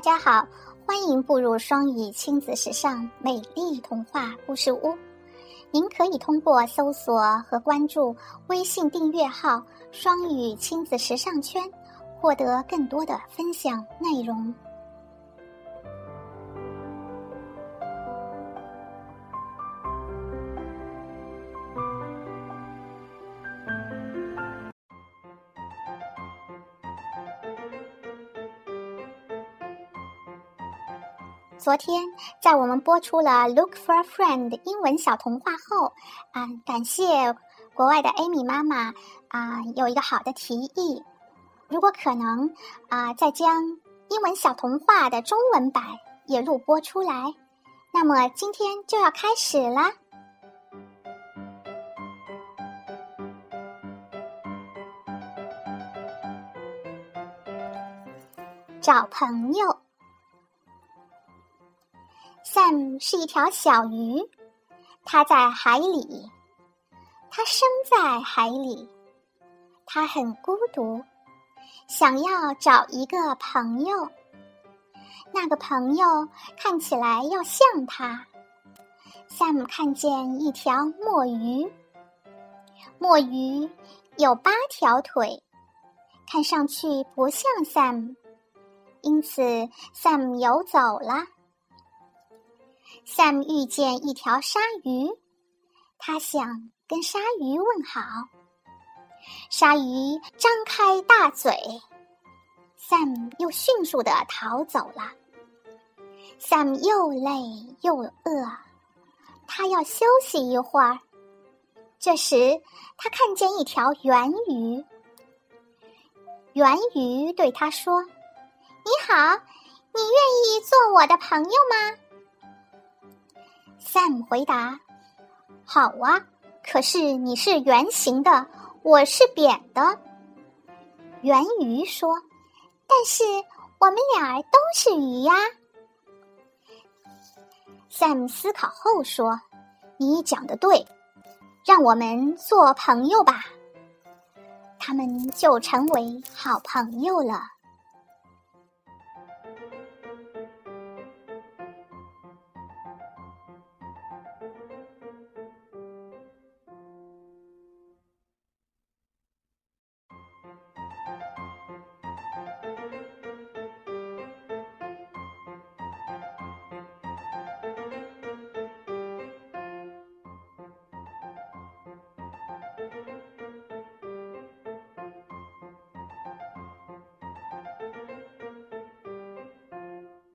大家好，欢迎步入双语亲子时尚美丽童话故事屋。您可以通过搜索和关注微信订阅号“双语亲子时尚圈”，获得更多的分享内容。昨天，在我们播出了《Look for a Friend》的英文小童话后，啊，感谢国外的 Amy 妈妈啊，有一个好的提议，如果可能啊，再将英文小童话的中文版也录播出来。那么今天就要开始啦，找朋友。Sam 是一条小鱼，它在海里，它生在海里，它很孤独，想要找一个朋友。那个朋友看起来要像它。Sam 看见一条墨鱼，墨鱼有八条腿，看上去不像 Sam，因此 Sam 游走了。Sam 遇见一条鲨鱼，他想跟鲨鱼问好。鲨鱼张开大嘴，Sam 又迅速的逃走了。Sam 又累又饿，他要休息一会儿。这时，他看见一条圆鱼。圆鱼对他说：“你好，你愿意做我的朋友吗？” Sam 回答：“好啊，可是你是圆形的，我是扁的。”圆鱼说：“但是我们俩都是鱼呀。”Sam 思考后说：“你讲的对，让我们做朋友吧。”他们就成为好朋友了。